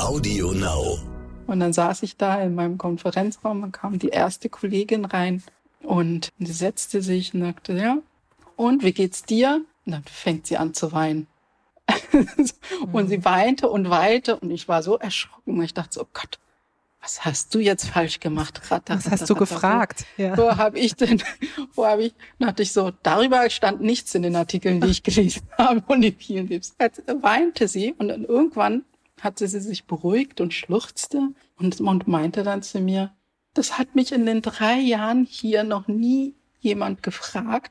Audio Now. Und dann saß ich da in meinem Konferenzraum und kam die erste Kollegin rein und sie setzte sich und sagte, ja, und wie geht's dir? Und dann fängt sie an zu weinen. und sie weinte und weinte und ich war so erschrocken. Und ich dachte so, oh Gott, was hast du jetzt falsch gemacht? Was hast du gefragt? Ja. Wo habe ich denn, wo habe ich, dachte ich so, darüber stand nichts in den Artikeln, die ich gelesen habe und in vielen. Jetzt weinte sie und dann irgendwann hatte sie sich beruhigt und schluchzte und, und meinte dann zu mir, das hat mich in den drei Jahren hier noch nie jemand gefragt.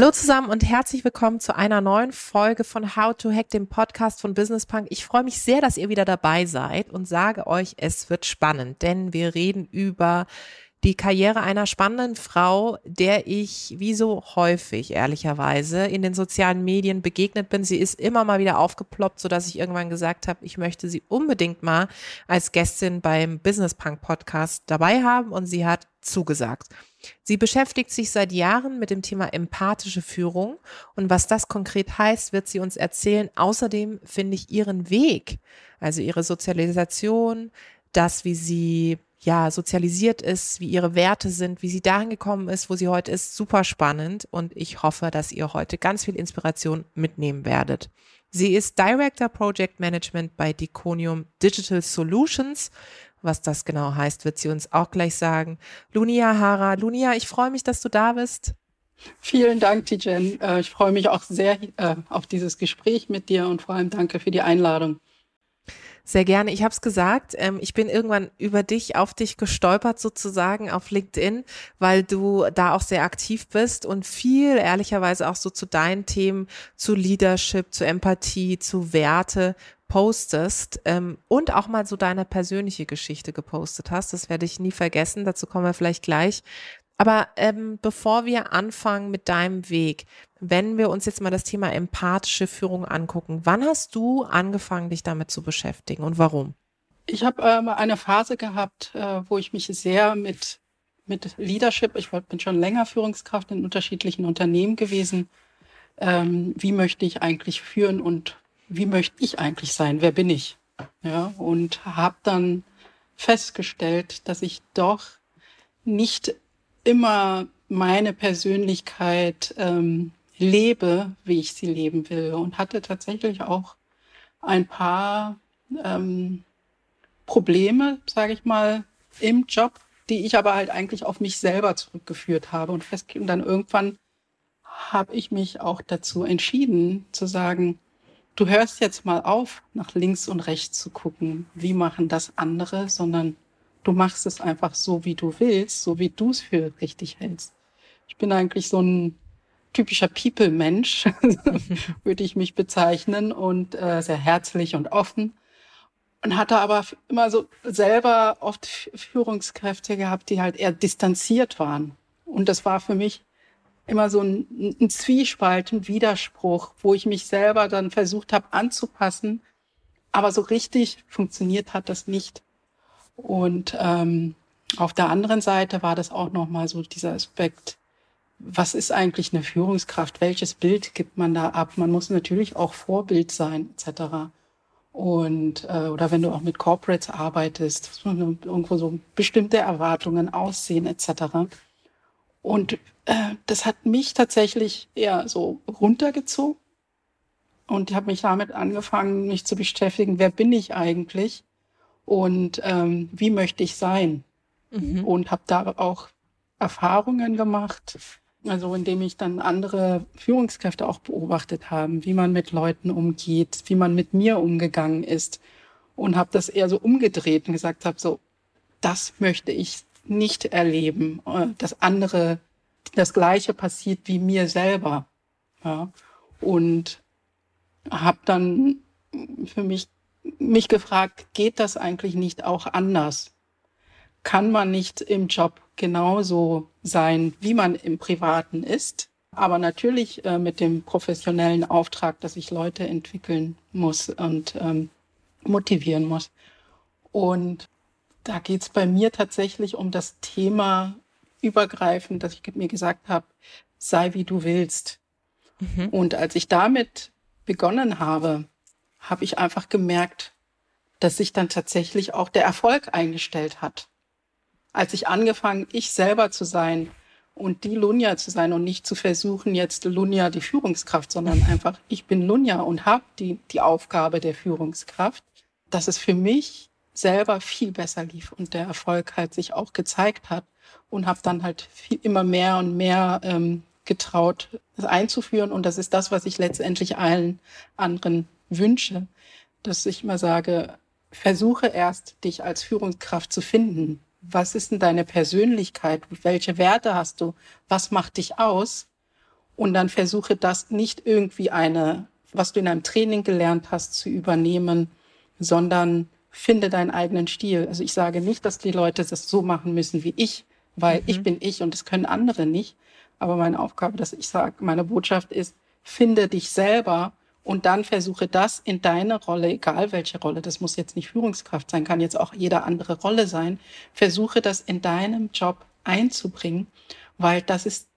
Hallo zusammen und herzlich willkommen zu einer neuen Folge von How to Hack, dem Podcast von Business Punk. Ich freue mich sehr, dass ihr wieder dabei seid und sage euch, es wird spannend, denn wir reden über die Karriere einer spannenden Frau, der ich wie so häufig ehrlicherweise in den sozialen Medien begegnet bin. Sie ist immer mal wieder aufgeploppt, so dass ich irgendwann gesagt habe, ich möchte sie unbedingt mal als Gästin beim Business Punk Podcast dabei haben und sie hat zugesagt. Sie beschäftigt sich seit Jahren mit dem Thema empathische Führung und was das konkret heißt, wird sie uns erzählen. Außerdem finde ich ihren Weg, also ihre Sozialisation, das, wie sie ja, sozialisiert ist, wie ihre Werte sind, wie sie dahin gekommen ist, wo sie heute ist, super spannend und ich hoffe, dass ihr heute ganz viel Inspiration mitnehmen werdet. Sie ist Director Project Management bei Diconium Digital Solutions. Was das genau heißt, wird sie uns auch gleich sagen. Lunia Hara, Lunia, ich freue mich, dass du da bist. Vielen Dank, Tijen. Äh, ich freue mich auch sehr äh, auf dieses Gespräch mit dir und vor allem danke für die Einladung. Sehr gerne. Ich habe es gesagt, ähm, ich bin irgendwann über dich, auf dich gestolpert sozusagen auf LinkedIn, weil du da auch sehr aktiv bist und viel ehrlicherweise auch so zu deinen Themen, zu Leadership, zu Empathie, zu Werte postest ähm, und auch mal so deine persönliche Geschichte gepostet hast. Das werde ich nie vergessen. Dazu kommen wir vielleicht gleich. Aber ähm, bevor wir anfangen mit deinem Weg, wenn wir uns jetzt mal das Thema empathische Führung angucken, wann hast du angefangen, dich damit zu beschäftigen und warum? Ich habe ähm, eine Phase gehabt, äh, wo ich mich sehr mit, mit Leadership, ich bin schon länger Führungskraft in unterschiedlichen Unternehmen gewesen. Ähm, wie möchte ich eigentlich führen und wie möchte ich eigentlich sein? Wer bin ich? Ja, und habe dann festgestellt, dass ich doch nicht immer meine Persönlichkeit ähm, lebe, wie ich sie leben will. Und hatte tatsächlich auch ein paar ähm, Probleme, sage ich mal, im Job, die ich aber halt eigentlich auf mich selber zurückgeführt habe. Und fest und dann irgendwann habe ich mich auch dazu entschieden zu sagen, du hörst jetzt mal auf, nach links und rechts zu gucken, wie machen das andere, sondern Du machst es einfach so, wie du willst, so wie du es für richtig hältst. Ich bin eigentlich so ein typischer People-Mensch, würde ich mich bezeichnen, und äh, sehr herzlich und offen. Und hatte aber immer so selber oft Führungskräfte gehabt, die halt eher distanziert waren. Und das war für mich immer so ein, ein Zwiespalt, ein Widerspruch, wo ich mich selber dann versucht habe anzupassen. Aber so richtig funktioniert hat das nicht. Und ähm, auf der anderen Seite war das auch nochmal so dieser Aspekt, was ist eigentlich eine Führungskraft? Welches Bild gibt man da ab? Man muss natürlich auch Vorbild sein, etc. Und äh, oder wenn du auch mit Corporates arbeitest, irgendwo so bestimmte Erwartungen aussehen, etc. Und äh, das hat mich tatsächlich eher so runtergezogen. Und ich habe mich damit angefangen, mich zu beschäftigen, wer bin ich eigentlich? Und ähm, wie möchte ich sein. Mhm. Und habe da auch Erfahrungen gemacht, also indem ich dann andere Führungskräfte auch beobachtet habe, wie man mit Leuten umgeht, wie man mit mir umgegangen ist und habe das eher so umgedreht und gesagt habe, so, das möchte ich nicht erleben, äh, dass andere das Gleiche passiert wie mir selber. Ja. Und habe dann für mich mich gefragt, geht das eigentlich nicht auch anders? Kann man nicht im Job genauso sein, wie man im Privaten ist? Aber natürlich äh, mit dem professionellen Auftrag, dass ich Leute entwickeln muss und ähm, motivieren muss. Und da geht es bei mir tatsächlich um das Thema übergreifend, dass ich mir gesagt habe, sei wie du willst. Mhm. Und als ich damit begonnen habe, habe ich einfach gemerkt, dass sich dann tatsächlich auch der Erfolg eingestellt hat. Als ich angefangen, ich selber zu sein und die Lunja zu sein und nicht zu versuchen, jetzt Lunja die Führungskraft, sondern einfach, ich bin Lunja und habe die, die Aufgabe der Führungskraft, dass es für mich selber viel besser lief und der Erfolg halt sich auch gezeigt hat und habe dann halt viel, immer mehr und mehr ähm, getraut, das einzuführen. Und das ist das, was ich letztendlich allen anderen wünsche, dass ich immer sage, versuche erst, dich als Führungskraft zu finden. Was ist denn deine Persönlichkeit? Welche Werte hast du? Was macht dich aus? Und dann versuche das nicht irgendwie eine, was du in einem Training gelernt hast, zu übernehmen, sondern finde deinen eigenen Stil. Also ich sage nicht, dass die Leute das so machen müssen wie ich, weil mhm. ich bin ich und das können andere nicht, aber meine Aufgabe, dass ich sage, meine Botschaft ist, finde dich selber und dann versuche das in deine Rolle, egal welche Rolle, das muss jetzt nicht Führungskraft sein, kann jetzt auch jede andere Rolle sein, versuche das in deinem Job einzubringen, weil das ist,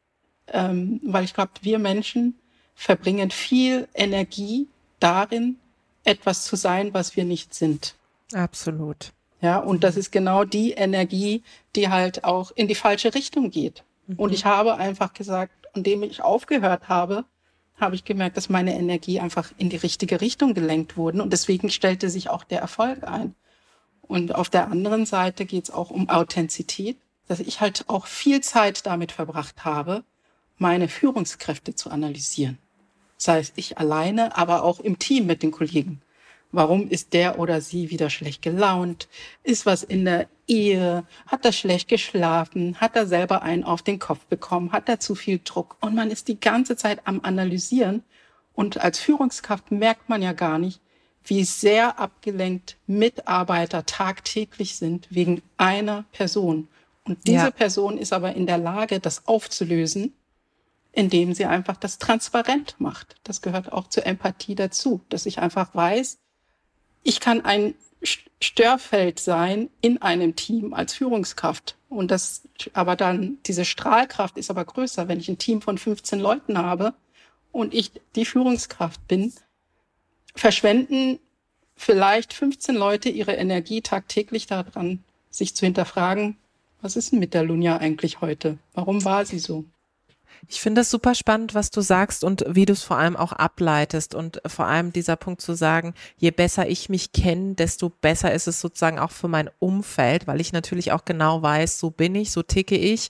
ähm, weil ich glaube, wir Menschen verbringen viel Energie darin, etwas zu sein, was wir nicht sind. Absolut. Ja, und das ist genau die Energie, die halt auch in die falsche Richtung geht. Mhm. Und ich habe einfach gesagt, indem ich aufgehört habe, habe ich gemerkt, dass meine Energie einfach in die richtige Richtung gelenkt wurde. Und deswegen stellte sich auch der Erfolg ein. Und auf der anderen Seite geht es auch um Authentizität, dass ich halt auch viel Zeit damit verbracht habe, meine Führungskräfte zu analysieren. Sei es ich alleine, aber auch im Team mit den Kollegen. Warum ist der oder sie wieder schlecht gelaunt? Ist was in der Ehe? Hat er schlecht geschlafen? Hat er selber einen auf den Kopf bekommen? Hat er zu viel Druck? Und man ist die ganze Zeit am Analysieren. Und als Führungskraft merkt man ja gar nicht, wie sehr abgelenkt Mitarbeiter tagtäglich sind wegen einer Person. Und diese ja. Person ist aber in der Lage, das aufzulösen, indem sie einfach das transparent macht. Das gehört auch zur Empathie dazu, dass ich einfach weiß, ich kann ein Störfeld sein in einem Team als Führungskraft. Und das, aber dann, diese Strahlkraft ist aber größer, wenn ich ein Team von 15 Leuten habe und ich die Führungskraft bin, verschwenden vielleicht 15 Leute ihre Energie tagtäglich daran, sich zu hinterfragen, was ist denn mit der Lunja eigentlich heute? Warum war sie so? Ich finde es super spannend, was du sagst und wie du es vor allem auch ableitest. Und vor allem dieser Punkt zu sagen, je besser ich mich kenne, desto besser ist es sozusagen auch für mein Umfeld, weil ich natürlich auch genau weiß, so bin ich, so ticke ich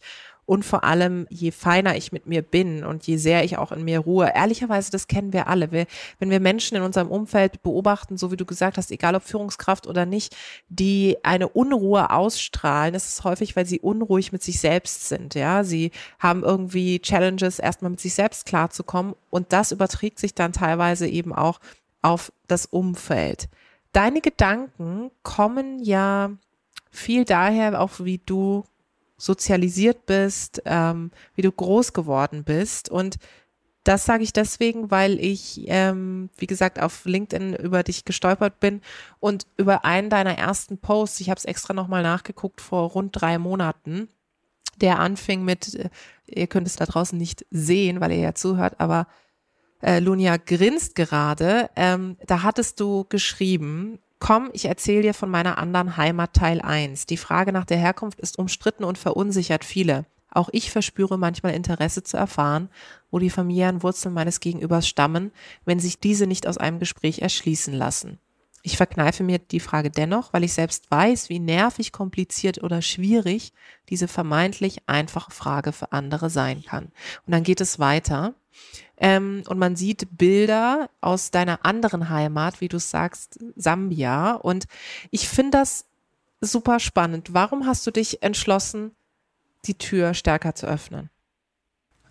und vor allem, je feiner ich mit mir bin und je sehr ich auch in mir ruhe, ehrlicherweise, das kennen wir alle. Wir, wenn wir Menschen in unserem Umfeld beobachten, so wie du gesagt hast, egal ob Führungskraft oder nicht, die eine Unruhe ausstrahlen, ist es häufig, weil sie unruhig mit sich selbst sind. Ja, sie haben irgendwie Challenges, erstmal mit sich selbst klarzukommen und das überträgt sich dann teilweise eben auch auf das Umfeld. Deine Gedanken kommen ja viel daher, auch wie du sozialisiert bist, ähm, wie du groß geworden bist. Und das sage ich deswegen, weil ich, ähm, wie gesagt, auf LinkedIn über dich gestolpert bin und über einen deiner ersten Posts, ich habe es extra nochmal nachgeguckt, vor rund drei Monaten, der anfing mit, äh, ihr könnt es da draußen nicht sehen, weil ihr ja zuhört, aber äh, Lunia grinst gerade, ähm, da hattest du geschrieben, Komm, ich erzähle dir von meiner anderen Heimat Teil 1. Die Frage nach der Herkunft ist umstritten und verunsichert viele. Auch ich verspüre manchmal Interesse zu erfahren, wo die familiären Wurzeln meines Gegenübers stammen, wenn sich diese nicht aus einem Gespräch erschließen lassen. Ich verkneife mir die Frage dennoch, weil ich selbst weiß, wie nervig, kompliziert oder schwierig diese vermeintlich einfache Frage für andere sein kann. Und dann geht es weiter. Ähm, und man sieht Bilder aus deiner anderen Heimat, wie du sagst, Sambia. Und ich finde das super spannend. Warum hast du dich entschlossen, die Tür stärker zu öffnen?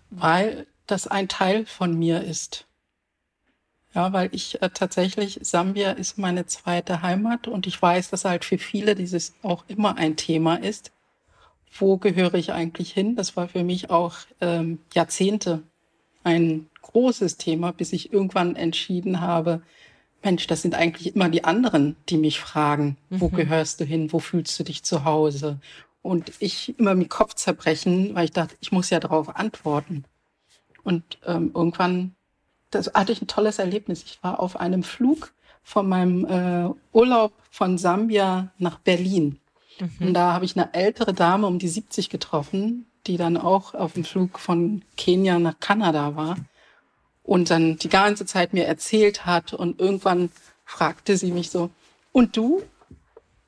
Weil das ein Teil von mir ist. Ja, weil ich äh, tatsächlich, Sambia ist meine zweite Heimat und ich weiß, dass halt für viele dieses auch immer ein Thema ist. Wo gehöre ich eigentlich hin? Das war für mich auch ähm, Jahrzehnte ein großes Thema, bis ich irgendwann entschieden habe, Mensch, das sind eigentlich immer die anderen, die mich fragen, wo mhm. gehörst du hin, wo fühlst du dich zu Hause? Und ich immer mit Kopf zerbrechen, weil ich dachte, ich muss ja darauf antworten. Und ähm, irgendwann das hatte ich ein tolles Erlebnis. Ich war auf einem Flug von meinem äh, Urlaub von Sambia nach Berlin. Mhm. Und da habe ich eine ältere Dame um die 70 getroffen, die dann auch auf dem Flug von Kenia nach Kanada war und dann die ganze Zeit mir erzählt hat und irgendwann fragte sie mich so, und du,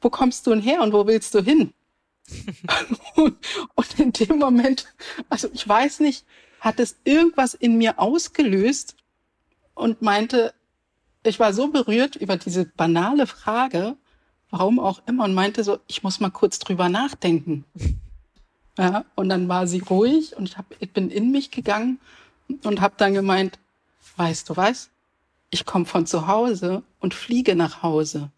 wo kommst du denn her und wo willst du hin? und in dem Moment, also ich weiß nicht, hat es irgendwas in mir ausgelöst und meinte, ich war so berührt über diese banale Frage, warum auch immer, und meinte so, ich muss mal kurz drüber nachdenken. Ja, und dann war sie ruhig und ich, hab, ich bin in mich gegangen und habe dann gemeint, weißt du was, ich komme von zu Hause und fliege nach Hause.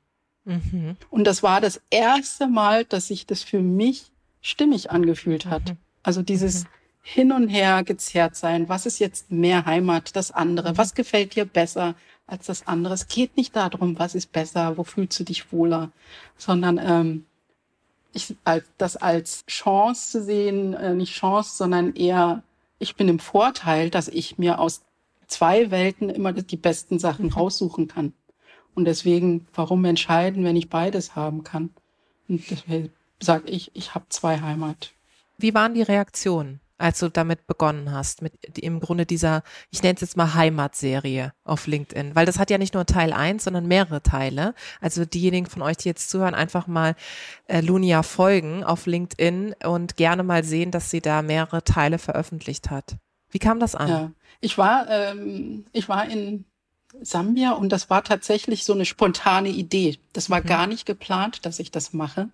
Mhm. Und das war das erste Mal, dass sich das für mich stimmig angefühlt hat. Mhm. Also dieses, mhm hin und her gezerrt sein. Was ist jetzt mehr Heimat, das andere? Mhm. Was gefällt dir besser als das andere? Es geht nicht darum, was ist besser, wo fühlst du dich wohler, sondern ähm, ich, als, das als Chance zu sehen, äh, nicht Chance, sondern eher, ich bin im Vorteil, dass ich mir aus zwei Welten immer die besten Sachen mhm. raussuchen kann. Und deswegen, warum entscheiden, wenn ich beides haben kann? Und deswegen sage ich, ich habe zwei Heimat. Wie waren die Reaktionen? Als du damit begonnen hast, mit im Grunde dieser, ich nenne es jetzt mal Heimatserie auf LinkedIn, weil das hat ja nicht nur Teil eins, sondern mehrere Teile. Also diejenigen von euch, die jetzt zuhören, einfach mal äh, Lunia folgen auf LinkedIn und gerne mal sehen, dass sie da mehrere Teile veröffentlicht hat. Wie kam das an? Ja, ich war, ähm, ich war in Sambia und das war tatsächlich so eine spontane Idee. Das war mhm. gar nicht geplant, dass ich das mache.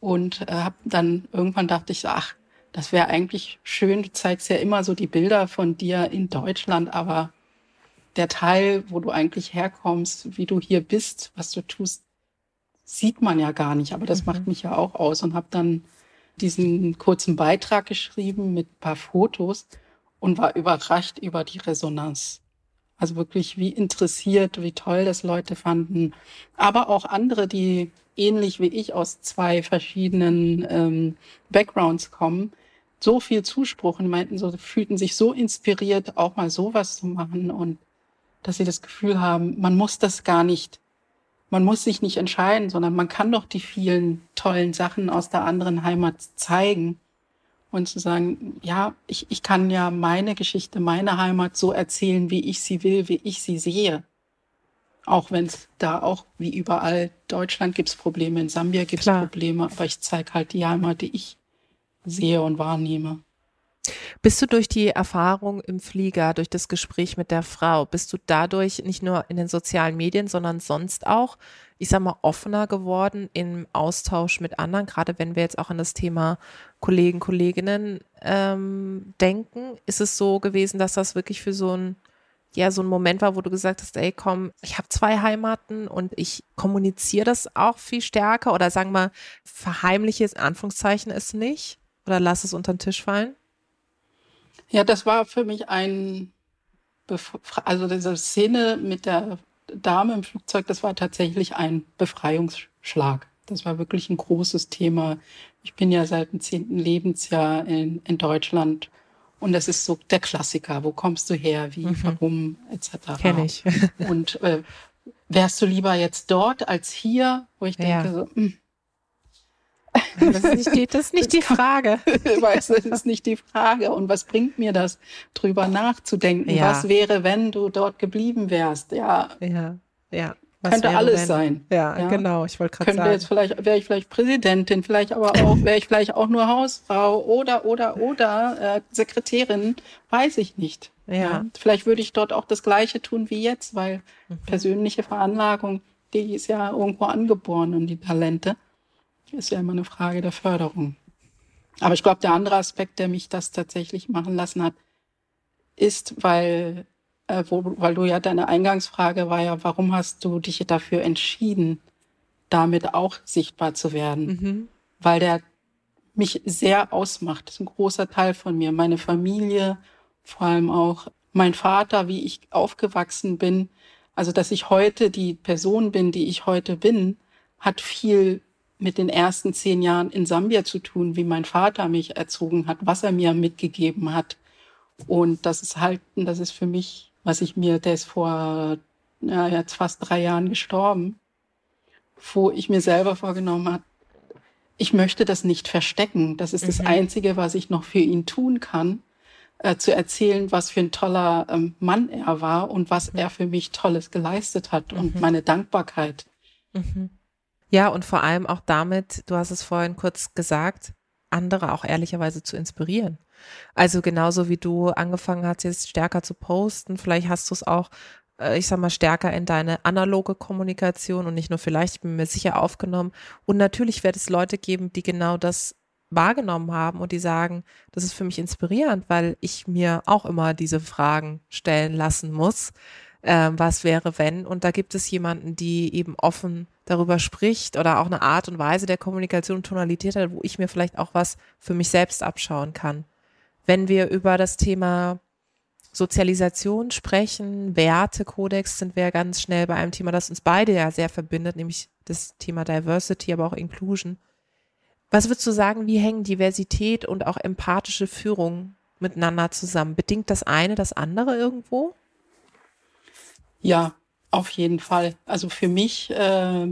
Und äh, hab dann irgendwann dachte ich, ach, das wäre eigentlich schön. Du zeigst ja immer so die Bilder von dir in Deutschland, aber der Teil, wo du eigentlich herkommst, wie du hier bist, was du tust, sieht man ja gar nicht. Aber das mhm. macht mich ja auch aus und habe dann diesen kurzen Beitrag geschrieben mit paar Fotos und war überrascht über die Resonanz. Also wirklich, wie interessiert, wie toll das Leute fanden. Aber auch andere, die ähnlich wie ich aus zwei verschiedenen ähm, Backgrounds kommen, so viel Zuspruch und meinten so, fühlten sich so inspiriert, auch mal sowas zu machen und dass sie das Gefühl haben, man muss das gar nicht, man muss sich nicht entscheiden, sondern man kann doch die vielen tollen Sachen aus der anderen Heimat zeigen und zu sagen, ja, ich, ich kann ja meine Geschichte, meine Heimat so erzählen, wie ich sie will, wie ich sie sehe. Auch wenn es da auch wie überall Deutschland gibt's Probleme, in Sambia gibt's Probleme, aber ich zeige halt die Heimat, die ich sehe und wahrnehme. Bist du durch die Erfahrung im Flieger, durch das Gespräch mit der Frau, bist du dadurch nicht nur in den sozialen Medien, sondern sonst auch, ich sag mal, offener geworden im Austausch mit anderen, gerade wenn wir jetzt auch an das Thema Kollegen, Kolleginnen ähm, denken? Ist es so gewesen, dass das wirklich für so ein ja so ein Moment war, wo du gesagt hast, ey, komm, ich habe zwei Heimaten und ich kommuniziere das auch viel stärker oder sagen wir, verheimliche in Anführungszeichen es nicht? Oder lass es unter den Tisch fallen? Ja, das war für mich ein, Bef also diese Szene mit der Dame im Flugzeug, das war tatsächlich ein Befreiungsschlag. Das war wirklich ein großes Thema. Ich bin ja seit dem zehnten Lebensjahr in, in Deutschland und das ist so der Klassiker. Wo kommst du her? Wie, mhm. warum, etc. Kenn ich. und äh, wärst du lieber jetzt dort als hier? Wo ich denke, ja. so, mh, hm, das ist nicht die, das ist nicht die Frage. weißt du, das ist nicht die Frage. Und was bringt mir das, drüber nachzudenken? Ja. Was wäre, wenn du dort geblieben wärst? Ja. Ja, ja. Was könnte alles wenn? sein. Ja, ja, genau. Ich wollte gerade sagen. Jetzt vielleicht wäre ich vielleicht Präsidentin, vielleicht aber auch wäre ich vielleicht auch nur Hausfrau oder oder oder äh, Sekretärin, weiß ich nicht. Ja. ja. Vielleicht würde ich dort auch das Gleiche tun wie jetzt, weil mhm. persönliche Veranlagung, die ist ja irgendwo angeboren und die Talente. Ist ja immer eine Frage der Förderung. Aber ich glaube, der andere Aspekt, der mich das tatsächlich machen lassen hat, ist, weil äh, wo, weil du ja deine Eingangsfrage war ja, warum hast du dich dafür entschieden, damit auch sichtbar zu werden? Mhm. Weil der mich sehr ausmacht. Das ist ein großer Teil von mir. Meine Familie, vor allem auch mein Vater, wie ich aufgewachsen bin. Also, dass ich heute die Person bin, die ich heute bin, hat viel mit den ersten zehn Jahren in Sambia zu tun, wie mein Vater mich erzogen hat, was er mir mitgegeben hat. Und das ist halt, das ist für mich, was ich mir, der ist vor ja, jetzt fast drei Jahren gestorben, wo ich mir selber vorgenommen habe, ich möchte das nicht verstecken. Das ist mhm. das Einzige, was ich noch für ihn tun kann, äh, zu erzählen, was für ein toller ähm, Mann er war und was mhm. er für mich Tolles geleistet hat mhm. und meine Dankbarkeit. Mhm. Ja, und vor allem auch damit, du hast es vorhin kurz gesagt, andere auch ehrlicherweise zu inspirieren. Also genauso wie du angefangen hast, jetzt stärker zu posten, vielleicht hast du es auch, äh, ich sag mal, stärker in deine analoge Kommunikation und nicht nur vielleicht, ich bin mir sicher aufgenommen. Und natürlich wird es Leute geben, die genau das wahrgenommen haben und die sagen, das ist für mich inspirierend, weil ich mir auch immer diese Fragen stellen lassen muss äh, was wäre wenn. Und da gibt es jemanden, die eben offen darüber spricht oder auch eine Art und Weise der Kommunikation und Tonalität hat, wo ich mir vielleicht auch was für mich selbst abschauen kann. Wenn wir über das Thema Sozialisation sprechen, Wertekodex sind wir ganz schnell bei einem Thema, das uns beide ja sehr verbindet, nämlich das Thema Diversity, aber auch Inclusion. Was würdest du sagen, wie hängen Diversität und auch empathische Führung miteinander zusammen? Bedingt das eine das andere irgendwo? Ja, auf jeden Fall. Also für mich äh,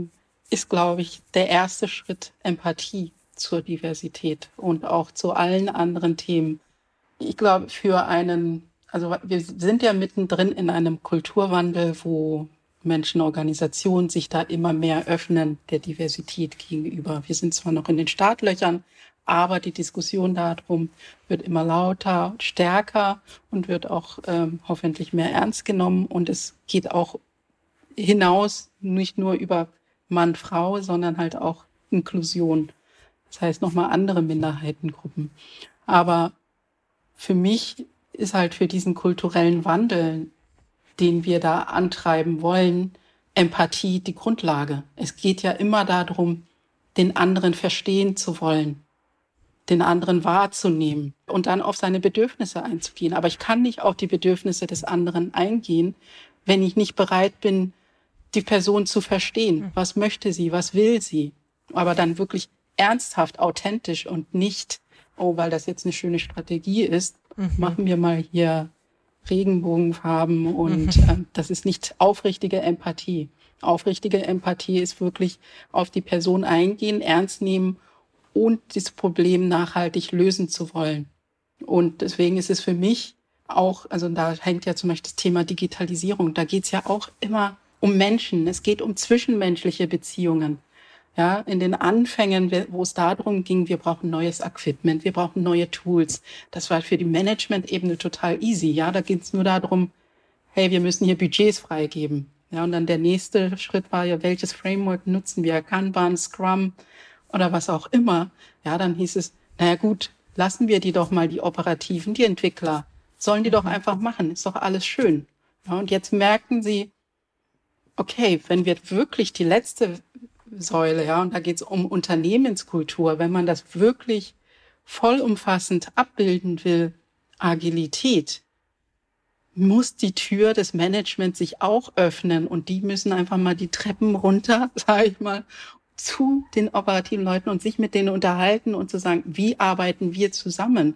ist, glaube ich, der erste Schritt Empathie zur Diversität und auch zu allen anderen Themen. Ich glaube, für einen, also wir sind ja mittendrin in einem Kulturwandel, wo Menschen, Organisationen sich da immer mehr öffnen der Diversität gegenüber. Wir sind zwar noch in den Startlöchern, aber die Diskussion darum wird immer lauter, stärker und wird auch ähm, hoffentlich mehr ernst genommen. Und es geht auch hinaus, nicht nur über Mann, Frau, sondern halt auch Inklusion. Das heißt nochmal andere Minderheitengruppen. Aber für mich ist halt für diesen kulturellen Wandel, den wir da antreiben wollen, Empathie die Grundlage. Es geht ja immer darum, den anderen verstehen zu wollen den anderen wahrzunehmen und dann auf seine Bedürfnisse einzugehen. Aber ich kann nicht auf die Bedürfnisse des anderen eingehen, wenn ich nicht bereit bin, die Person zu verstehen. Hm. Was möchte sie? Was will sie? Aber dann wirklich ernsthaft, authentisch und nicht, oh, weil das jetzt eine schöne Strategie ist, mhm. machen wir mal hier Regenbogenfarben und mhm. äh, das ist nicht aufrichtige Empathie. Aufrichtige Empathie ist wirklich auf die Person eingehen, ernst nehmen und dieses Problem nachhaltig lösen zu wollen. Und deswegen ist es für mich auch, also da hängt ja zum Beispiel das Thema Digitalisierung, da geht es ja auch immer um Menschen, es geht um zwischenmenschliche Beziehungen. Ja, in den Anfängen, wo es darum ging, wir brauchen neues Equipment, wir brauchen neue Tools. Das war für die Management-Ebene total easy. Ja, da ging es nur darum, hey, wir müssen hier Budgets freigeben. Ja, und dann der nächste Schritt war ja, welches Framework nutzen wir? Kanban, Scrum, oder was auch immer, ja, dann hieß es, naja gut, lassen wir die doch mal, die Operativen, die Entwickler, sollen die doch mhm. einfach machen, ist doch alles schön. Ja, und jetzt merken sie, okay, wenn wir wirklich die letzte Säule, ja, und da geht es um Unternehmenskultur, wenn man das wirklich vollumfassend abbilden will, Agilität, muss die Tür des Managements sich auch öffnen und die müssen einfach mal die Treppen runter, sage ich mal, zu den operativen Leuten und sich mit denen unterhalten und zu sagen, wie arbeiten wir zusammen?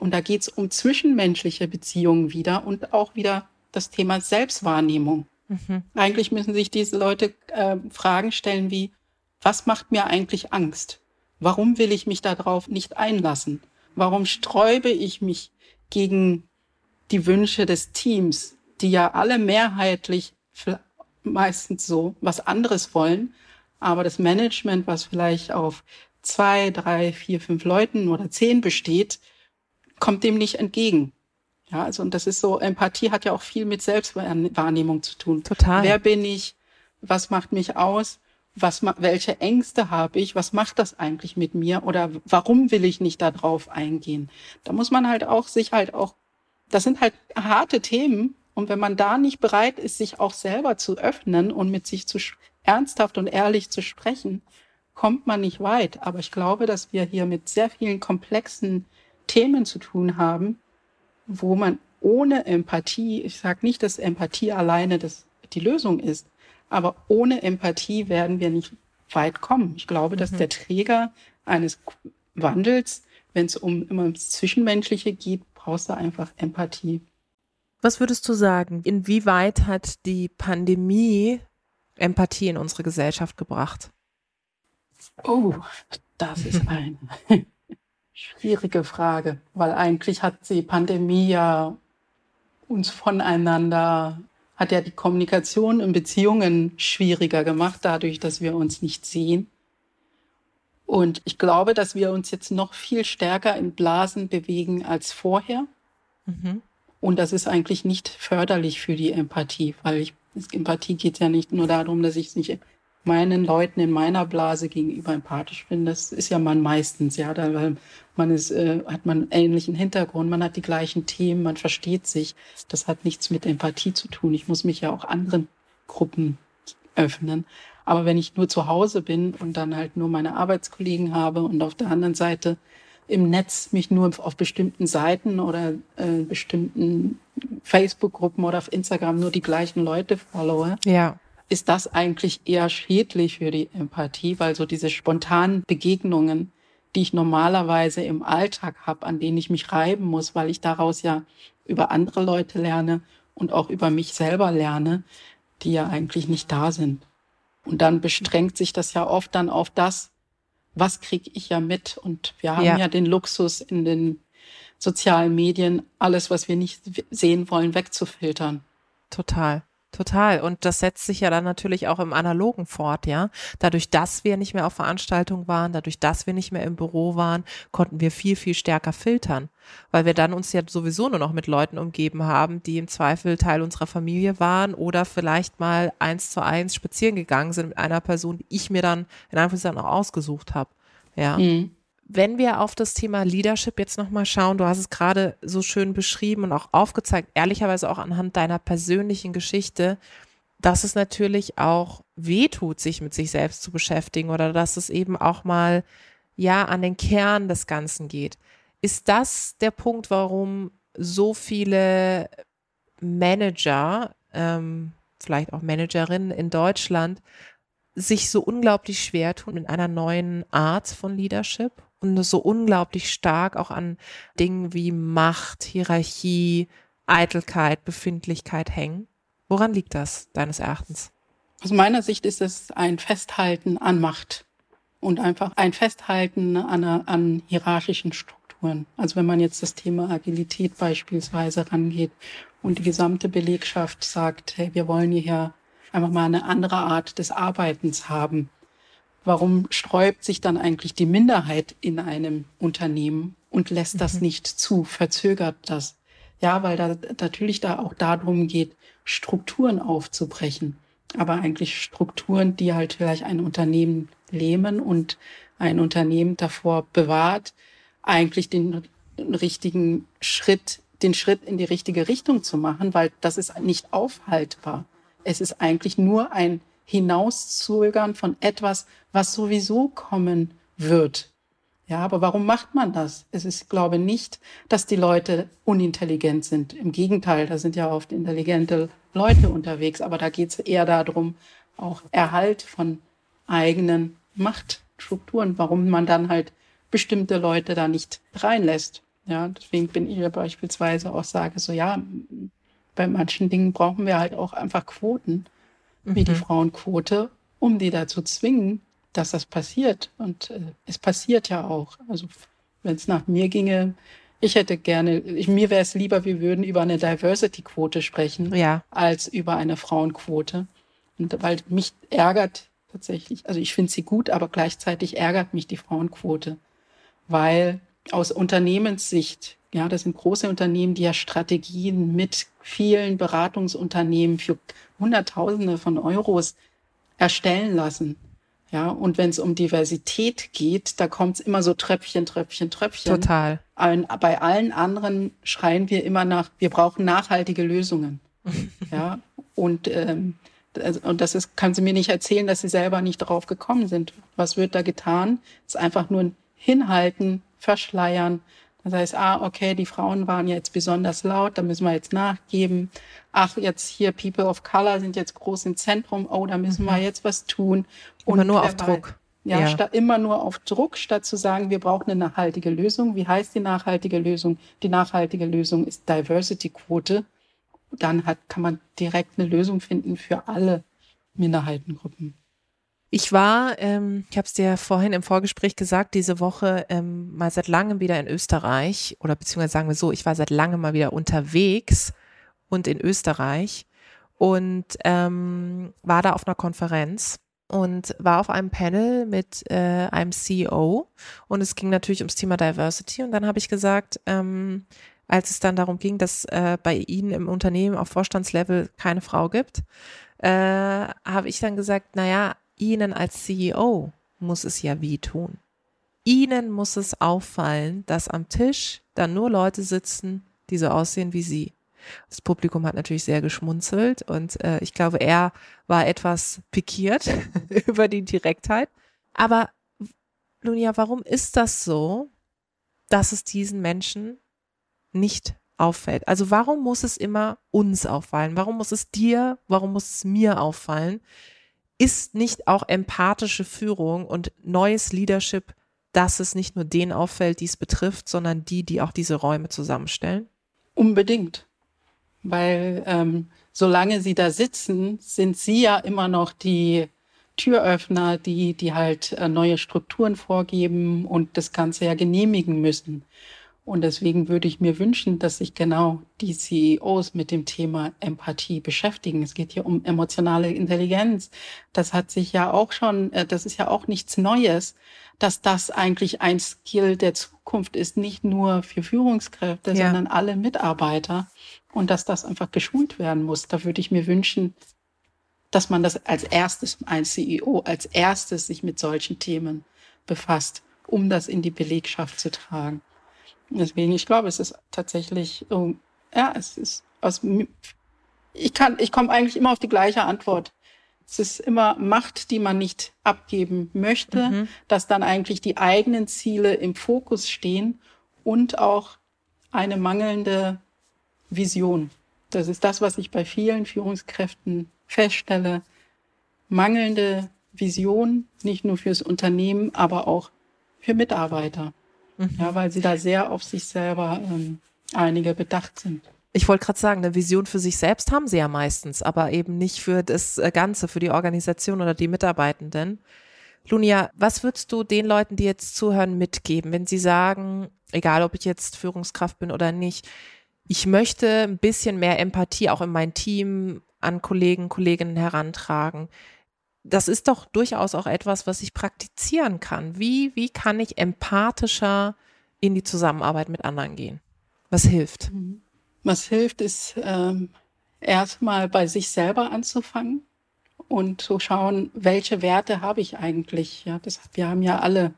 Und da geht es um zwischenmenschliche Beziehungen wieder und auch wieder das Thema Selbstwahrnehmung. Mhm. Eigentlich müssen sich diese Leute äh, Fragen stellen wie, was macht mir eigentlich Angst? Warum will ich mich darauf nicht einlassen? Warum sträube ich mich gegen die Wünsche des Teams, die ja alle mehrheitlich meistens so was anderes wollen, aber das Management, was vielleicht auf zwei, drei, vier, fünf Leuten oder zehn besteht, kommt dem nicht entgegen. Ja, also und das ist so, Empathie hat ja auch viel mit Selbstwahrnehmung zu tun. Total. Wer bin ich? Was macht mich aus? Was, welche Ängste habe ich? Was macht das eigentlich mit mir? Oder warum will ich nicht darauf eingehen? Da muss man halt auch sich halt auch, das sind halt harte Themen, Und wenn man da nicht bereit ist, sich auch selber zu öffnen und mit sich zu ernsthaft und ehrlich zu sprechen, kommt man nicht weit. Aber ich glaube, dass wir hier mit sehr vielen komplexen Themen zu tun haben, wo man ohne Empathie, ich sage nicht, dass Empathie alleine das, die Lösung ist, aber ohne Empathie werden wir nicht weit kommen. Ich glaube, dass mhm. der Träger eines Wandels, wenn es um immer ums Zwischenmenschliche geht, brauchst du einfach Empathie. Was würdest du sagen? Inwieweit hat die Pandemie Empathie in unsere Gesellschaft gebracht? Oh, das ist eine schwierige Frage, weil eigentlich hat die Pandemie ja uns voneinander, hat ja die Kommunikation in Beziehungen schwieriger gemacht, dadurch, dass wir uns nicht sehen. Und ich glaube, dass wir uns jetzt noch viel stärker in Blasen bewegen als vorher. Mhm. Und das ist eigentlich nicht förderlich für die Empathie, weil ich, Empathie geht ja nicht nur darum, dass ich es nicht meinen Leuten in meiner Blase gegenüber empathisch bin. Das ist ja man meistens, ja, da, weil man ist, äh, hat man ähnlichen Hintergrund, man hat die gleichen Themen, man versteht sich. Das hat nichts mit Empathie zu tun. Ich muss mich ja auch anderen Gruppen öffnen. Aber wenn ich nur zu Hause bin und dann halt nur meine Arbeitskollegen habe und auf der anderen Seite im Netz mich nur auf bestimmten Seiten oder äh, bestimmten Facebook-Gruppen oder auf Instagram nur die gleichen Leute followe, ja. ist das eigentlich eher schädlich für die Empathie, weil so diese spontanen Begegnungen, die ich normalerweise im Alltag habe, an denen ich mich reiben muss, weil ich daraus ja über andere Leute lerne und auch über mich selber lerne, die ja eigentlich nicht da sind. Und dann bestrengt sich das ja oft dann auf das, was kriege ich ja mit? Und wir haben ja. ja den Luxus in den sozialen Medien, alles, was wir nicht sehen wollen, wegzufiltern. Total. Total. Und das setzt sich ja dann natürlich auch im Analogen fort, ja. Dadurch, dass wir nicht mehr auf Veranstaltungen waren, dadurch, dass wir nicht mehr im Büro waren, konnten wir viel, viel stärker filtern. Weil wir dann uns ja sowieso nur noch mit Leuten umgeben haben, die im Zweifel Teil unserer Familie waren oder vielleicht mal eins zu eins spazieren gegangen sind mit einer Person, die ich mir dann in Anführungszeichen auch ausgesucht habe. Ja. Mhm wenn wir auf das Thema Leadership jetzt nochmal schauen, du hast es gerade so schön beschrieben und auch aufgezeigt, ehrlicherweise auch anhand deiner persönlichen Geschichte, dass es natürlich auch wehtut, sich mit sich selbst zu beschäftigen oder dass es eben auch mal ja an den Kern des Ganzen geht. Ist das der Punkt, warum so viele Manager, ähm, vielleicht auch Managerinnen in Deutschland, sich so unglaublich schwer tun mit einer neuen Art von Leadership und so unglaublich stark auch an Dingen wie Macht, Hierarchie, Eitelkeit, Befindlichkeit hängen. Woran liegt das deines Erachtens? Aus meiner Sicht ist es ein Festhalten an Macht und einfach ein Festhalten an, an hierarchischen Strukturen. Also wenn man jetzt das Thema Agilität beispielsweise rangeht und die gesamte Belegschaft sagt, hey, wir wollen hier einfach mal eine andere Art des Arbeitens haben, warum sträubt sich dann eigentlich die Minderheit in einem Unternehmen und lässt das mhm. nicht zu, verzögert das? Ja, weil da natürlich da auch darum geht, Strukturen aufzubrechen. Aber eigentlich Strukturen, die halt vielleicht ein Unternehmen lähmen und ein Unternehmen davor bewahrt, eigentlich den richtigen Schritt, den Schritt in die richtige Richtung zu machen, weil das ist nicht aufhaltbar. Es ist eigentlich nur ein Hinauszögern von etwas, was sowieso kommen wird. Ja, aber warum macht man das? Es ist, glaube nicht, dass die Leute unintelligent sind. Im Gegenteil, da sind ja oft intelligente Leute unterwegs, aber da geht es eher darum, auch Erhalt von eigenen Machtstrukturen, warum man dann halt bestimmte Leute da nicht reinlässt. Ja, deswegen bin ich ja beispielsweise auch sage, so ja, bei manchen Dingen brauchen wir halt auch einfach Quoten mhm. wie die mhm. Frauenquote, um die dazu zwingen, dass das passiert. Und äh, es passiert ja auch. Also wenn es nach mir ginge, ich hätte gerne, ich, mir wäre es lieber, wir würden über eine Diversity-Quote sprechen, ja. als über eine Frauenquote. Und weil mich ärgert tatsächlich, also ich finde sie gut, aber gleichzeitig ärgert mich die Frauenquote, weil aus Unternehmenssicht, ja, das sind große Unternehmen, die ja Strategien mit vielen Beratungsunternehmen für Hunderttausende von Euros erstellen lassen. Ja, und wenn es um Diversität geht, da kommt es immer so Tröpfchen, Tröpfchen, Tröpfchen. Total. Ein, bei allen anderen schreien wir immer nach, wir brauchen nachhaltige Lösungen. ja, und, ähm, und das ist, kann sie mir nicht erzählen, dass sie selber nicht drauf gekommen sind. Was wird da getan? Das ist einfach nur ein Hinhalten, Verschleiern. Das heißt, ah, okay, die Frauen waren jetzt besonders laut, da müssen wir jetzt nachgeben. Ach, jetzt hier People of Color sind jetzt groß im Zentrum, oh, da müssen wir mhm. jetzt was tun. Und Immer nur auf Druck. Ja, ja. Statt, immer nur auf Druck, statt zu sagen, wir brauchen eine nachhaltige Lösung. Wie heißt die nachhaltige Lösung? Die nachhaltige Lösung ist Diversity-Quote. Dann hat, kann man direkt eine Lösung finden für alle Minderheitengruppen. Ich war, ähm, ich habe es dir vorhin im Vorgespräch gesagt, diese Woche ähm, mal seit langem wieder in Österreich oder beziehungsweise sagen wir so, ich war seit langem mal wieder unterwegs und in Österreich und ähm, war da auf einer Konferenz und war auf einem Panel mit äh, einem CEO und es ging natürlich ums Thema Diversity und dann habe ich gesagt, ähm, als es dann darum ging, dass äh, bei Ihnen im Unternehmen auf Vorstandslevel keine Frau gibt, äh, habe ich dann gesagt, naja, Ihnen als CEO muss es ja wie tun. Ihnen muss es auffallen, dass am Tisch dann nur Leute sitzen, die so aussehen wie Sie. Das Publikum hat natürlich sehr geschmunzelt und äh, ich glaube, er war etwas pikiert über die Direktheit. Aber Lunia, warum ist das so, dass es diesen Menschen nicht auffällt? Also warum muss es immer uns auffallen? Warum muss es dir, warum muss es mir auffallen? Ist nicht auch empathische Führung und neues Leadership, dass es nicht nur denen auffällt, die es betrifft, sondern die, die auch diese Räume zusammenstellen? Unbedingt weil ähm, solange sie da sitzen, sind sie ja immer noch die Türöffner, die, die halt äh, neue Strukturen vorgeben und das Ganze ja genehmigen müssen. Und deswegen würde ich mir wünschen, dass sich genau die CEOs mit dem Thema Empathie beschäftigen. Es geht hier um emotionale Intelligenz. Das hat sich ja auch schon, äh, das ist ja auch nichts Neues, dass das eigentlich ein Skill der Zukunft ist, nicht nur für Führungskräfte, ja. sondern alle Mitarbeiter. Und dass das einfach geschult werden muss. Da würde ich mir wünschen, dass man das als erstes, ein CEO, als erstes sich mit solchen Themen befasst, um das in die Belegschaft zu tragen. Deswegen, ich glaube, es ist tatsächlich, ja, es ist aus, ich kann, ich komme eigentlich immer auf die gleiche Antwort. Es ist immer Macht, die man nicht abgeben möchte, mhm. dass dann eigentlich die eigenen Ziele im Fokus stehen und auch eine mangelnde Vision. Das ist das, was ich bei vielen Führungskräften feststelle. Mangelnde Vision, nicht nur fürs Unternehmen, aber auch für Mitarbeiter. Mhm. Ja, weil sie da sehr auf sich selber ähm, einige bedacht sind. Ich wollte gerade sagen, eine Vision für sich selbst haben sie ja meistens, aber eben nicht für das äh, Ganze, für die Organisation oder die Mitarbeitenden. Lunia, was würdest du den Leuten, die jetzt zuhören, mitgeben, wenn sie sagen, egal ob ich jetzt Führungskraft bin oder nicht, ich möchte ein bisschen mehr Empathie auch in mein Team an Kollegen, Kolleginnen herantragen. Das ist doch durchaus auch etwas, was ich praktizieren kann. Wie, wie kann ich empathischer in die Zusammenarbeit mit anderen gehen? Was hilft? Mhm. Was hilft, ist ähm, erstmal bei sich selber anzufangen und zu schauen, welche Werte habe ich eigentlich. Ja, das, wir haben ja alle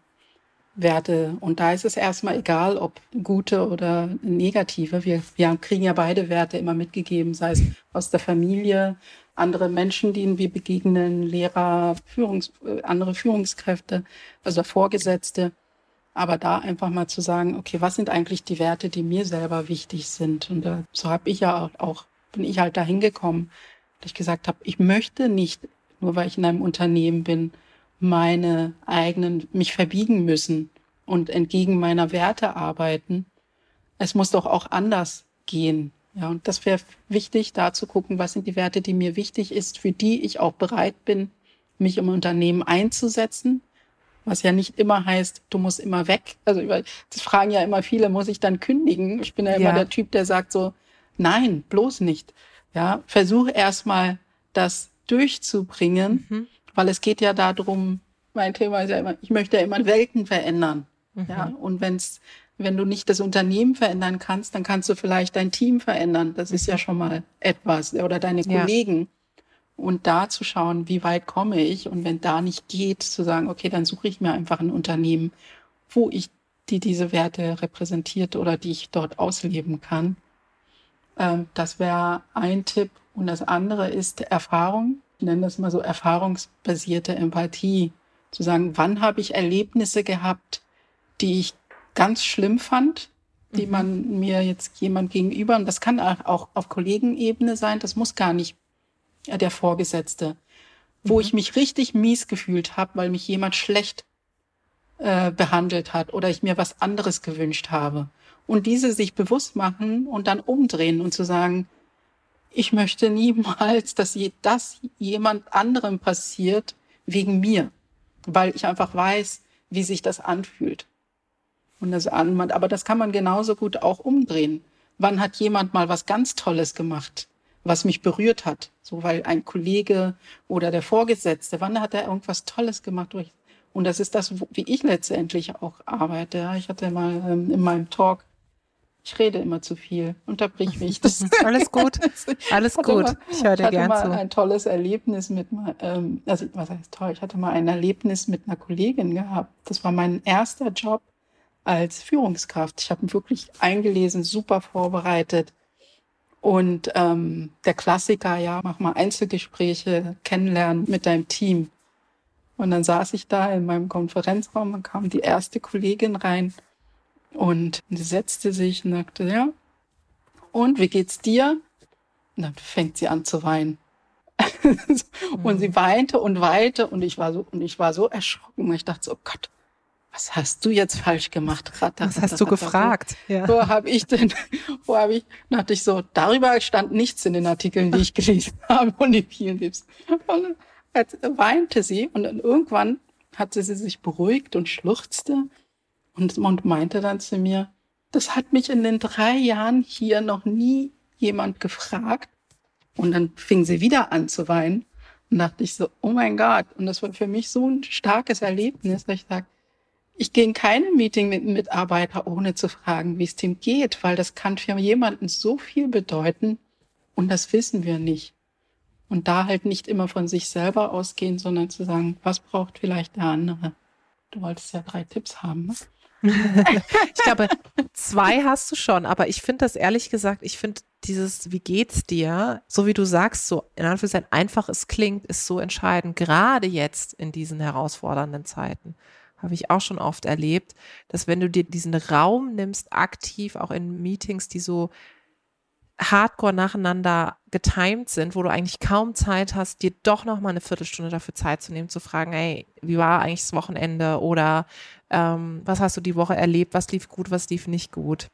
Werte. Und da ist es erstmal egal, ob gute oder negative. Wir, wir kriegen ja beide Werte immer mitgegeben, sei es aus der Familie, andere Menschen, denen wir begegnen, Lehrer, Führungs, äh, andere Führungskräfte, also Vorgesetzte. Aber da einfach mal zu sagen, okay, was sind eigentlich die Werte, die mir selber wichtig sind? Und da, so habe ich ja auch, bin ich halt dahin gekommen, dass ich gesagt habe, ich möchte nicht, nur weil ich in einem Unternehmen bin, meine eigenen, mich verbiegen müssen und entgegen meiner Werte arbeiten. Es muss doch auch anders gehen. Ja, und das wäre wichtig, da zu gucken, was sind die Werte, die mir wichtig ist, für die ich auch bereit bin, mich im Unternehmen einzusetzen. Was ja nicht immer heißt, du musst immer weg. Also das fragen ja immer viele, muss ich dann kündigen? Ich bin ja immer ja. der Typ, der sagt so, nein, bloß nicht. Ja, versuche erstmal das durchzubringen. Mhm weil es geht ja darum, mein Thema ist ja immer, ich möchte ja immer Welten verändern. Mhm. Ja, und wenn's, wenn du nicht das Unternehmen verändern kannst, dann kannst du vielleicht dein Team verändern. Das ist ja mhm. schon mal etwas oder deine Kollegen. Ja. Und da zu schauen, wie weit komme ich und wenn da nicht geht, zu sagen, okay, dann suche ich mir einfach ein Unternehmen, wo ich die diese Werte repräsentiert oder die ich dort ausleben kann. Ähm, das wäre ein Tipp. Und das andere ist Erfahrung. Ich nenne das mal so erfahrungsbasierte Empathie. Zu sagen, wann habe ich Erlebnisse gehabt, die ich ganz schlimm fand, die mhm. man mir jetzt jemand gegenüber, und das kann auch auf Kollegenebene sein, das muss gar nicht der Vorgesetzte, wo mhm. ich mich richtig mies gefühlt habe, weil mich jemand schlecht äh, behandelt hat oder ich mir was anderes gewünscht habe. Und diese sich bewusst machen und dann umdrehen und zu sagen, ich möchte niemals, dass das jemand anderem passiert wegen mir, weil ich einfach weiß, wie sich das anfühlt. Und das an, aber das kann man genauso gut auch umdrehen. Wann hat jemand mal was ganz Tolles gemacht, was mich berührt hat? So, weil ein Kollege oder der Vorgesetzte, wann hat er irgendwas Tolles gemacht? Und das ist das, wie ich letztendlich auch arbeite. Ich hatte mal ähm, in meinem Talk ich rede immer zu viel. Unterbrich mich. Alles gut. Alles gut. Mal, ich höre dir gern zu. Ich hatte mal ein tolles Erlebnis mit, ähm, also was heißt toll? Ich hatte mal ein Erlebnis mit einer Kollegin gehabt. Das war mein erster Job als Führungskraft. Ich habe ihn wirklich eingelesen, super vorbereitet. Und ähm, der Klassiker, ja, mach mal Einzelgespräche, kennenlernen mit deinem Team. Und dann saß ich da in meinem Konferenzraum und kam die erste Kollegin rein und sie setzte sich und sagte, ja, und wie geht's dir? Und dann fängt sie an zu weinen. und sie mhm. weinte und weinte und ich war so, und ich war so erschrocken. Ich dachte so, oh Gott, was hast du jetzt falsch gemacht? Ratter, was hast du gefragt? Wo, ja. wo habe ich denn, wo habe ich, dachte ich so, darüber stand nichts in den Artikeln, die ich gelesen habe und die vielen Tipps. Und dann weinte sie und dann irgendwann hatte sie sich beruhigt und schluchzte und, und meinte dann zu mir, das hat mich in den drei Jahren hier noch nie jemand gefragt. Und dann fing sie wieder an zu weinen. Und dachte ich so, oh mein Gott. Und das war für mich so ein starkes Erlebnis, dass ich sage, ich gehe in keinem Meeting mit einem Mitarbeiter, ohne zu fragen, wie es dem geht, weil das kann für jemanden so viel bedeuten und das wissen wir nicht. Und da halt nicht immer von sich selber ausgehen, sondern zu sagen, was braucht vielleicht der andere? Du wolltest ja drei Tipps haben. Ne? ich glaube, zwei hast du schon, aber ich finde das ehrlich gesagt, ich finde dieses, wie geht's dir, so wie du sagst, so in Anführungszeichen einfach es klingt, ist so entscheidend, gerade jetzt in diesen herausfordernden Zeiten. Habe ich auch schon oft erlebt, dass wenn du dir diesen Raum nimmst, aktiv auch in Meetings, die so hardcore nacheinander getimed sind, wo du eigentlich kaum Zeit hast, dir doch noch mal eine Viertelstunde dafür Zeit zu nehmen, zu fragen, hey, wie war eigentlich das Wochenende oder ähm, was hast du die Woche erlebt, was lief gut, was lief nicht gut.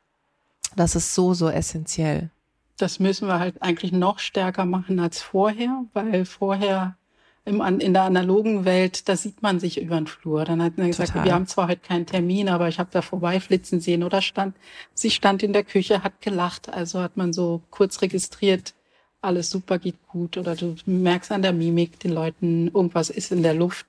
Das ist so, so essentiell. Das müssen wir halt eigentlich noch stärker machen als vorher, weil vorher im, in der analogen Welt, da sieht man sich über den Flur. Dann hat man gesagt, Total. wir haben zwar heute keinen Termin, aber ich habe da vorbeiflitzen sehen oder stand, sie stand in der Küche, hat gelacht. Also hat man so kurz registriert, alles super, geht gut. Oder du merkst an der Mimik den Leuten, irgendwas ist in der Luft.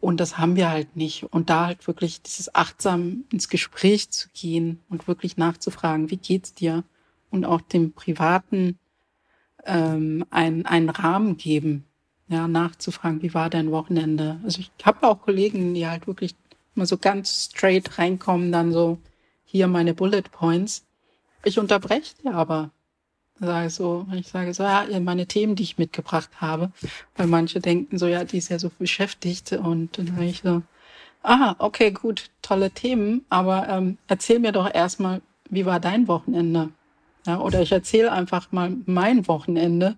Und das haben wir halt nicht. Und da halt wirklich dieses achtsam ins Gespräch zu gehen und wirklich nachzufragen, wie geht's dir? Und auch dem Privaten ähm, einen, einen Rahmen geben, ja, nachzufragen, wie war dein Wochenende? Also ich habe auch Kollegen, die halt wirklich mal so ganz straight reinkommen, dann so, hier meine Bullet Points. Ich unterbreche dir aber. Sage so, ich sage so, ja, meine Themen, die ich mitgebracht habe. Weil manche denken so, ja, die ist ja so beschäftigt. Und dann sage ich so, ah, okay, gut, tolle Themen, aber ähm, erzähl mir doch erstmal, wie war dein Wochenende? Ja, oder ich erzähle einfach mal mein Wochenende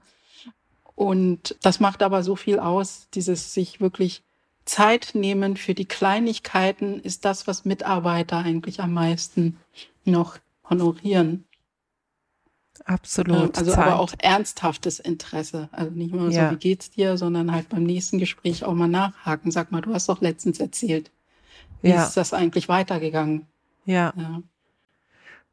und das macht aber so viel aus, dieses sich wirklich Zeit nehmen für die Kleinigkeiten ist das, was Mitarbeiter eigentlich am meisten noch honorieren. Absolut. Also Zeit. aber auch ernsthaftes Interesse. Also nicht nur ja. so, wie geht's dir, sondern halt beim nächsten Gespräch auch mal nachhaken. Sag mal, du hast doch letztens erzählt. Wie ja. ist das eigentlich weitergegangen? Ja. ja.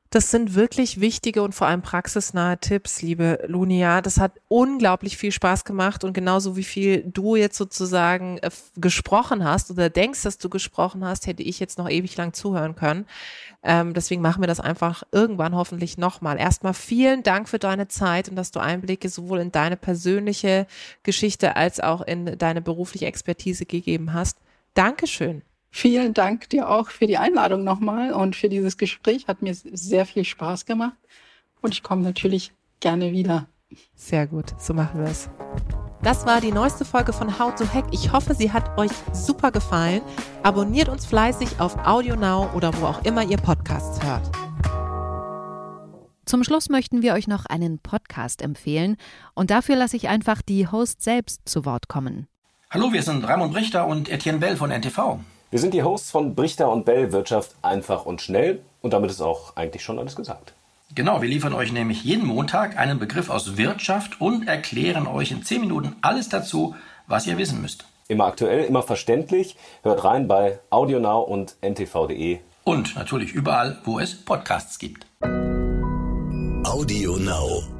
Das sind wirklich wichtige und vor allem praxisnahe Tipps, liebe Lunia. Das hat unglaublich viel Spaß gemacht und genauso wie viel du jetzt sozusagen äh, gesprochen hast oder denkst, dass du gesprochen hast, hätte ich jetzt noch ewig lang zuhören können. Ähm, deswegen machen wir das einfach irgendwann hoffentlich nochmal. Erstmal vielen Dank für deine Zeit und dass du Einblicke sowohl in deine persönliche Geschichte als auch in deine berufliche Expertise gegeben hast. Dankeschön. Vielen Dank dir auch für die Einladung nochmal und für dieses Gespräch. Hat mir sehr viel Spaß gemacht. Und ich komme natürlich Gerne wieder. Sehr gut, so machen wir es. Das war die neueste Folge von How to Hack. Ich hoffe, sie hat euch super gefallen. Abonniert uns fleißig auf AudioNow oder wo auch immer ihr Podcasts hört. Zum Schluss möchten wir euch noch einen Podcast empfehlen und dafür lasse ich einfach die Host selbst zu Wort kommen. Hallo, wir sind Raimund Brichter und Etienne Bell von NTV. Wir sind die Hosts von Brichter und Bell Wirtschaft einfach und schnell und damit ist auch eigentlich schon alles gesagt. Genau, wir liefern euch nämlich jeden Montag einen Begriff aus Wirtschaft und erklären euch in 10 Minuten alles dazu, was ihr wissen müsst. Immer aktuell, immer verständlich. Hört rein bei AudioNow und ntv.de. Und natürlich überall, wo es Podcasts gibt. Audio Now.